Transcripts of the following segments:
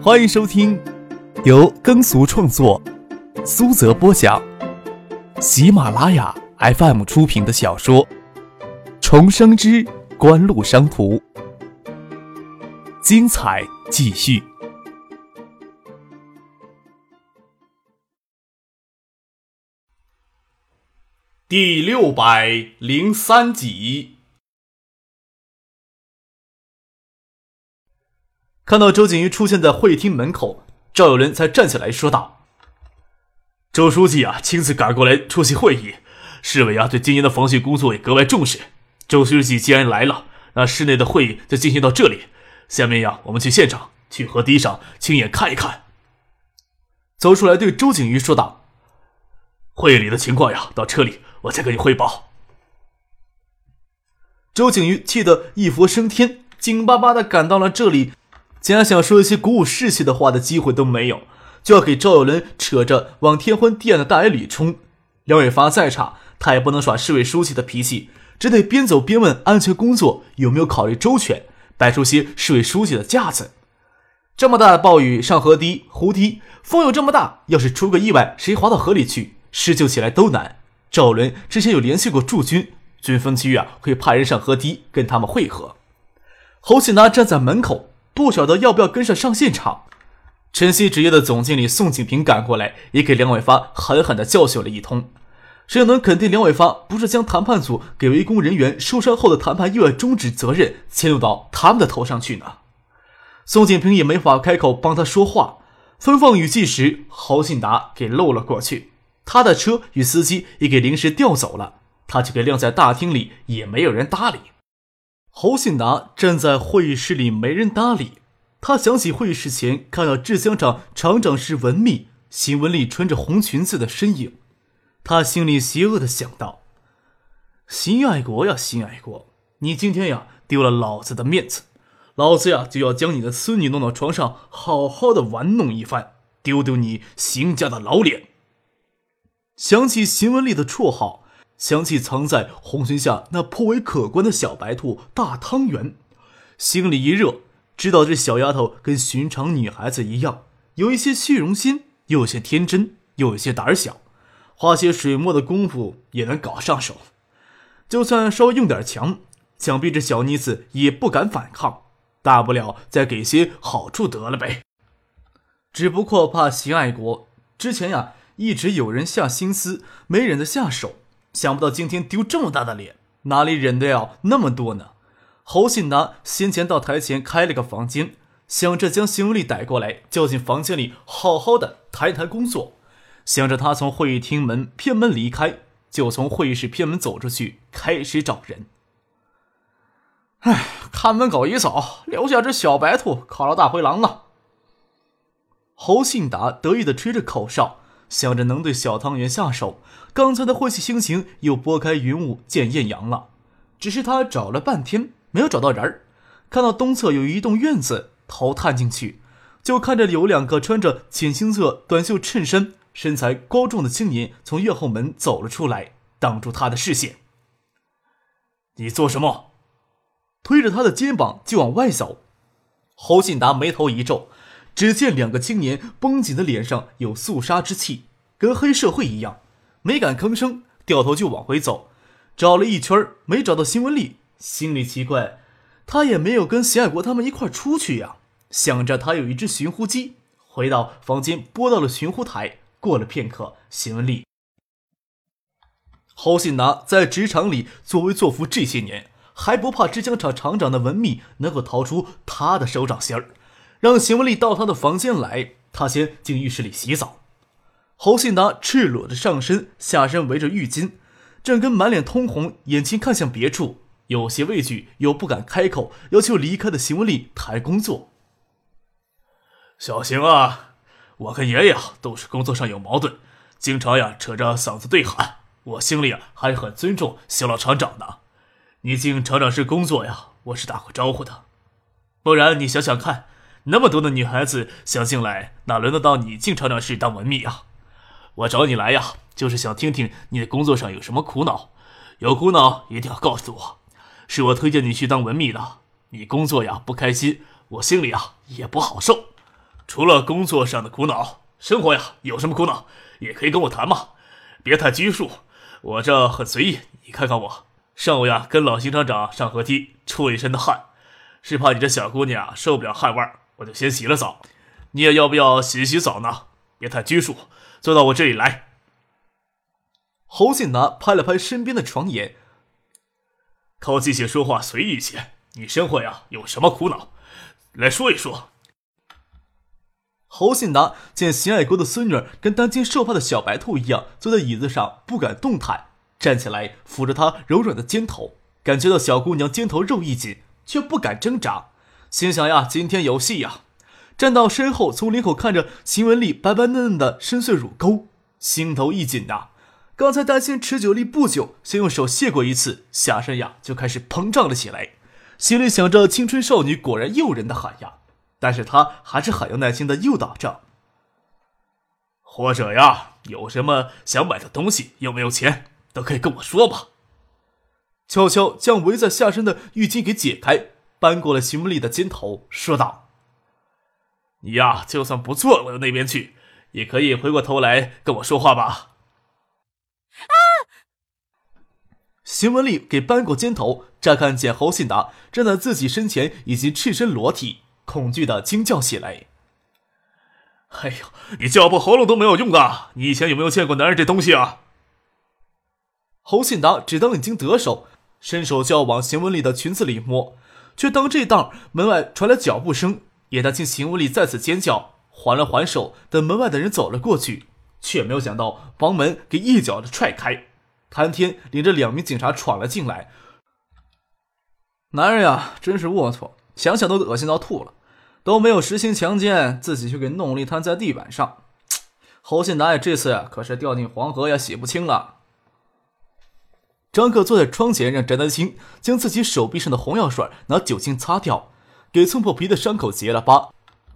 欢迎收听由耕俗创作、苏泽播讲、喜马拉雅 FM 出品的小说《重生之官路商途》，精彩继续，第六百零三集。看到周景瑜出现在会议厅门口，赵有人才站起来说道：“周书记啊，亲自赶过来出席会议，市委啊对今年的防汛工作也格外重视。周书记既然来了，那室内的会议就进行到这里。下面呀，我们去现场，去河堤上亲眼看一看。”走出来对周景瑜说道：“会议里的情况呀，到车里我再跟你汇报。”周景瑜气得一佛升天，紧巴巴的赶到了这里。竟然想说一些鼓舞士气的话的机会都没有，就要给赵有伦扯着往天昏地暗的大雨里冲。梁伟发再差，他也不能耍市委书记的脾气，只得边走边问安全工作有没有考虑周全，摆出些市委书记的架子。这么大的暴雨，上河堤、湖堤，风又这么大，要是出个意外，谁滑到河里去，施救起来都难。赵有伦之前有联系过驻军，军分区啊会派人上河堤跟他们会合。侯信达站在门口。不晓得要不要跟上上现场。晨曦职业的总经理宋景平赶过来，也给梁伟发狠狠地教训了一通。谁能肯定梁伟发不是将谈判组给围攻人员受伤后的谈判意外终止责任迁入到他们的头上去呢？宋景平也没法开口帮他说话。分放雨季时，侯信达给漏了过去，他的车与司机也给临时调走了，他就给晾在大厅里，也没有人搭理。侯信达站在会议室里，没人搭理。他想起会议室前看到制香厂厂长是文秘邢文丽穿着红裙子的身影，他心里邪恶的想到：“邢爱国呀，邢爱国，你今天呀丢了老子的面子，老子呀就要将你的孙女弄到床上，好好的玩弄一番，丢丢你邢家的老脸。”想起邢文丽的绰号。想起藏在红裙下那颇为可观的小白兔大汤圆，心里一热，知道这小丫头跟寻常女孩子一样，有一些虚荣心，又有些天真，又有些胆小，花些水墨的功夫也能搞上手。就算稍微用点强，想必这小妮子也不敢反抗，大不了再给些好处得了呗。只不过怕邢爱国之前呀，一直有人下心思，没忍得下手。想不到今天丢这么大的脸，哪里忍得了那么多呢？侯信达先前到台前开了个房间，想着将邢文丽逮过来，叫进房间里好好的谈一谈工作。想着他从会议厅门偏门离开，就从会议室偏门走出去，开始找人。哎，看门狗一走，留下只小白兔烤了大灰狼了。侯信达得意的吹着口哨。想着能对小汤圆下手，刚才的晦气心情又拨开云雾见艳阳了。只是他找了半天没有找到人儿，看到东侧有一栋院子，头探进去，就看着有两个穿着浅青色短袖衬衫、身材高壮的青年从院后门走了出来，挡住他的视线。你做什么？推着他的肩膀就往外走。侯信达眉头一皱。只见两个青年绷紧的脸上有肃杀之气，跟黑社会一样，没敢吭声，掉头就往回走。找了一圈没找到新文丽，心里奇怪，他也没有跟邢爱国他们一块出去呀。想着他有一只寻呼机，回到房间拨到了寻呼台。过了片刻，邢文丽、侯信达在职场里作威作福这些年，还不怕制浆厂厂长的文秘能够逃出他的手掌心儿。让邢文丽到他的房间来，他先进浴室里洗澡。侯信达赤裸着上身，下身围着浴巾，正跟满脸通红，眼睛看向别处，有些畏惧又不敢开口要求离开的邢文丽谈工作。小邢啊，我跟爷爷都是工作上有矛盾，经常呀扯着嗓子对喊。我心里啊还很尊重邢老厂长的。你进厂长室工作呀，我是打过招呼的。不然你想想看。那么多的女孩子想进来，哪轮得到你进厂长室当文秘啊？我找你来呀，就是想听听你的工作上有什么苦恼。有苦恼一定要告诉我，是我推荐你去当文秘的。你工作呀不开心，我心里啊也不好受。除了工作上的苦恼，生活呀有什么苦恼也可以跟我谈嘛，别太拘束。我这很随意，你看看我，上午呀跟老邢厂长上河堤出一身的汗，是怕你这小姑娘受不了汗味儿，我就先洗了澡。你也要不要洗洗澡呢？别太拘束，坐到我这里来。侯信达拍了拍身边的床沿，靠近些说话，随意些。你生活呀有什么苦恼，来说一说。侯信达见邢爱国的孙女跟担惊受怕的小白兔一样，坐在椅子上不敢动弹，站起来抚着她柔软的肩头，感觉到小姑娘肩头肉一紧，却不敢挣扎，心想呀，今天有戏呀！站到身后，从领口看着邢文丽白白嫩嫩的深邃乳沟，心头一紧呐。刚才担心持久力不久，先用手卸过一次，下身呀就开始膨胀了起来，心里想着青春少女果然诱人的喊呀。但是他还是很有耐心的诱导着，或者呀，有什么想买的东西，有没有钱，都可以跟我说吧。悄悄将围在下身的浴巾给解开，搬过了邢文丽的肩头，说道：“你呀，就算不坐我的那边去，也可以回过头来跟我说话吧。”啊！邢文丽给搬过肩头，乍看见侯信达站在自己身前，已经赤身裸体。恐惧的惊叫起来！哎呦，你叫破喉咙都没有用的！你以前有没有见过男人这东西啊？侯信达只当已经得手，伸手就要往邢文丽的裙子里摸，却当这当门外传来脚步声，也担心邢文丽再次尖叫，还了还手，等门外的人走了过去，却没有想到房门给一脚的踹开，谭天领着两名警察闯了进来。男人呀，真是龌龊，想想都恶心到吐了。都没有实行强奸，自己却给弄了一摊在地板上。侯信达这次，可是掉进黄河也洗不清了。张克坐在窗前，让翟丹青将自己手臂上的红药水拿酒精擦掉，给蹭破皮的伤口结了疤，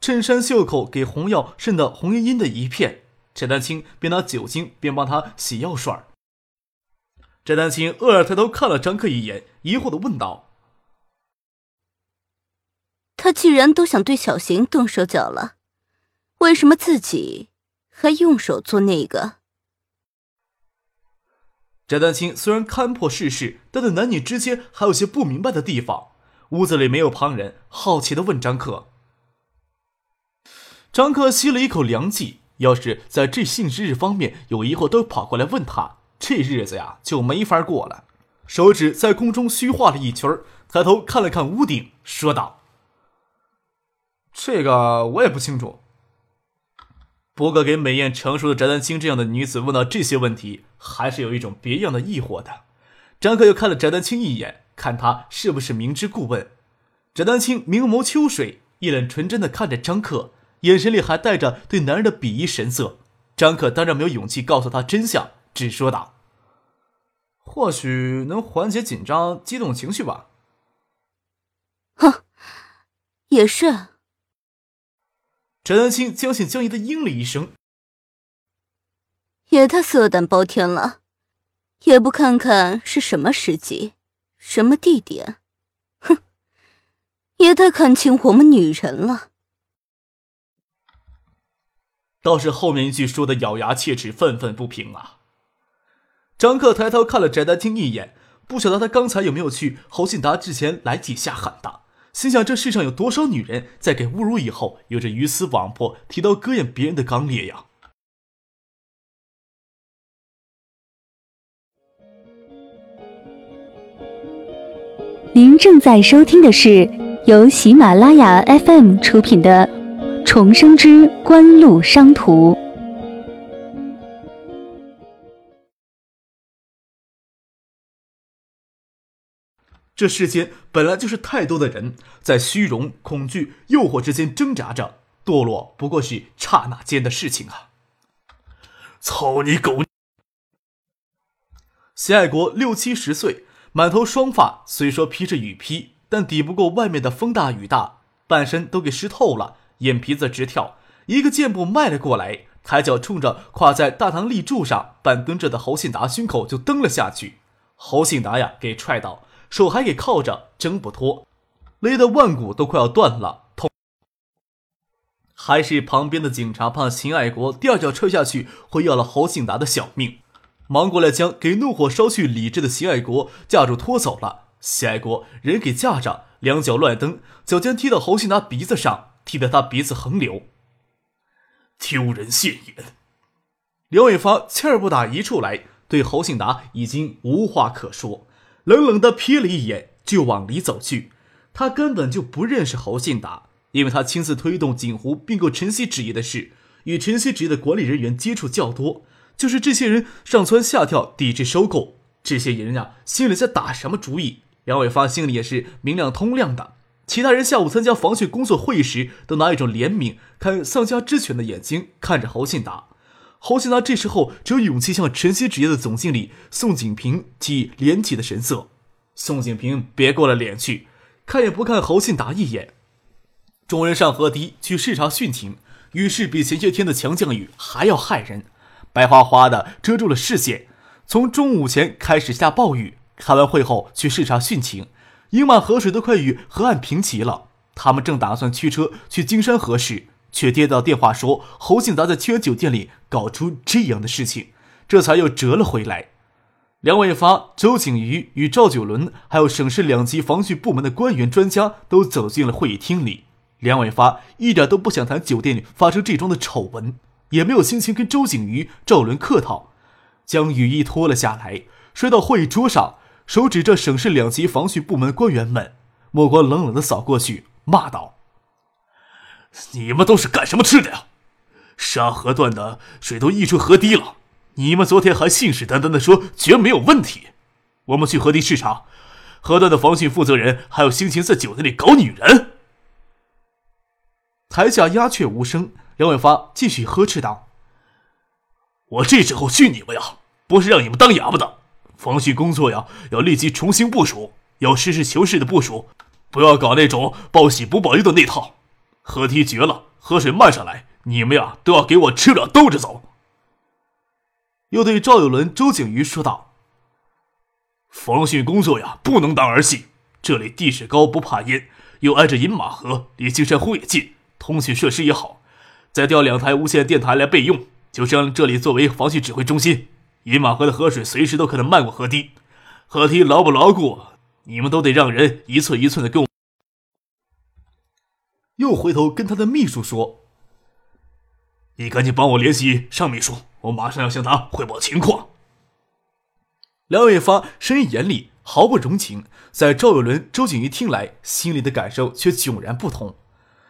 衬衫袖口给红药渗得红晕晕的一片。翟丹青边拿酒精边帮他洗药水。翟丹青愕然抬头看了张克一眼，疑惑的问道。他既然都想对小邢动手脚了，为什么自己还用手做那个？翟丹青虽然看破世事，但对男女之间还有些不明白的地方。屋子里没有旁人，好奇的问张克。张克吸了一口凉气，要是在这性知识方面有疑惑，都跑过来问他，这日子呀就没法过了。手指在空中虚画了一圈，抬头看了看屋顶，说道。这个我也不清楚。不过，给美艳成熟的翟丹青这样的女子问到这些问题，还是有一种别样的疑惑的。张克又看了翟丹青一眼，看他是不是明知故问。翟丹青明眸秋水，一脸纯真的看着张克，眼神里还带着对男人的鄙夷神色。张克当然没有勇气告诉他真相，只说道：“或许能缓解紧张、激动情绪吧。”哼，也是。翟丹青将信将疑的应了一声：“也太色胆包天了，也不看看是什么时机、什么地点，哼，也太看清我们女人了。”倒是后面一句说的咬牙切齿、愤愤不平啊！张克抬头看了翟丹青一眼，不晓得他刚才有没有去侯信达之前来几下喊他。心想：这世上有多少女人在给侮辱以后，有着鱼死网破、提刀割眼别人的刚烈呀？您正在收听的是由喜马拉雅 FM 出品的《重生之官路商途》。这世间本来就是太多的人在虚荣、恐惧、诱惑之间挣扎着，堕落不过是刹那间的事情啊！操你狗！谢爱国六七十岁，满头双发，虽说披着雨披，但抵不过外面的风大雨大，半身都给湿透了，眼皮子直跳，一个箭步迈了过来，抬脚冲着跨在大堂立柱上半蹲着的侯信达胸口就蹬了下去，侯信达呀，给踹倒。手还给铐着，挣不脱，勒得腕骨都快要断了，痛。还是旁边的警察怕秦爱国第二脚踹下去会要了侯信达的小命，忙过来将给怒火烧去理智的秦爱国架住拖走了。秦爱国人给架着，两脚乱蹬，脚尖踢到侯信达鼻子上，踢得他鼻子横流。丢人现眼！梁伟发气儿不打一处来，对侯信达已经无话可说，冷冷的瞥了一眼就往里走去。他根本就不认识侯信达。因为他亲自推动锦湖并购晨曦纸业的事，与晨曦纸业的管理人员接触较多，就是这些人上蹿下跳抵制收购。这些人呀，心里在打什么主意？梁伟发心里也是明亮通亮的。其他人下午参加防汛工作会议时，都拿一种怜悯、看丧家之犬的眼睛看着侯信达。侯信达这时候只有勇气向晨曦纸业的总经理宋景平提连体的神色。宋景平别过了脸去，看也不看侯信达一眼。众人上河堤去视察汛情，雨势比前些天的强降雨还要害人，白花花的遮住了视线。从中午前开始下暴雨，开完会后去视察汛情，盈满河水都快与河岸平齐了。他们正打算驱车去金山河时，却接到电话说侯信达在清源酒店里搞出这样的事情，这才又折了回来。梁伟发、周景瑜与赵九伦，还有省市两级防汛部门的官员专家都走进了会议厅里。梁伟发一点都不想谈酒店里发生这桩的丑闻，也没有心情跟周景瑜、赵伦客套，将雨衣脱了下来，摔到会议桌上，手指着省市两级防汛部门官员们，目光冷冷的扫过去，骂道：“你们都是干什么吃的呀？沙河段的水都溢出河堤了，你们昨天还信誓旦旦的说绝没有问题。我们去河堤视察，河段的防汛负责人还有心情在酒店里搞女人。”台下鸦雀无声，梁伟发继续呵斥道：“我这时候训你们呀，不是让你们当哑巴的。防汛工作呀，要立即重新部署，要实事求是的部署，不要搞那种报喜不报忧的那套。河堤决了，河水漫上来，你们呀都要给我吃不了兜着走。”又对赵有伦、周景瑜说道：“防汛工作呀，不能当儿戏。这里地势高，不怕淹，又挨着饮马河，离金山湖也近。”通讯设施也好，再调两台无线电台来备用，就将这里作为防汛指挥中心。饮马河的河水随时都可能漫过河堤，河堤牢不牢固，你们都得让人一寸一寸的给我。又回头跟他的秘书说：“你赶紧帮我联系尚秘书，我马上要向他汇报情况。”梁伟发声音严厉，毫不容情，在赵有伦、周景瑜听来，心里的感受却迥然不同。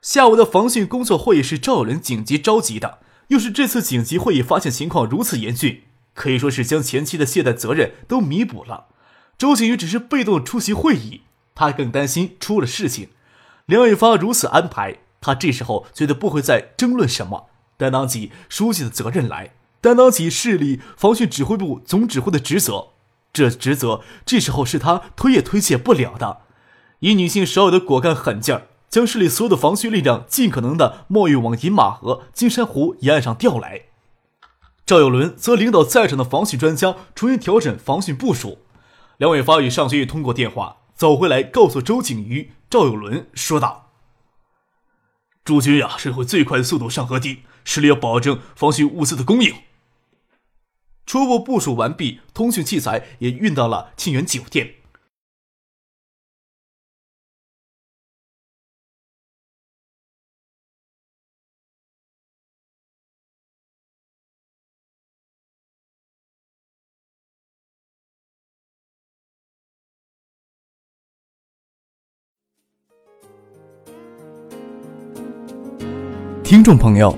下午的防汛工作会议是赵有伦紧急召集的，又是这次紧急会议发现情况如此严峻，可以说是将前期的懈怠责任都弥补了。周景瑜只是被动出席会议，他更担心出了事情。梁伟发如此安排，他这时候觉得不会再争论什么，担当起书记的责任来，担当起市里防汛指挥部总指挥的职责。这职责这时候是他推也推卸不了的。以女性少有的果敢狠劲儿。将市里所有的防汛力量尽可能的冒雨往饮马河、金山湖沿岸上调来。赵有伦则领导在场的防汛专家重新调整防汛部署。梁伟发与尚学义通过电话走回来，告诉周景瑜、赵有伦说道：“驻军呀是会最快的速度上河堤，势力要保证防汛物资的供应。初步部署完毕，通讯器材也运到了沁园酒店。”听众朋友，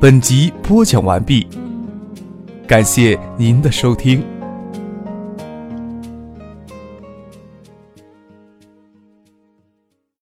本集播讲完毕，感谢您的收听。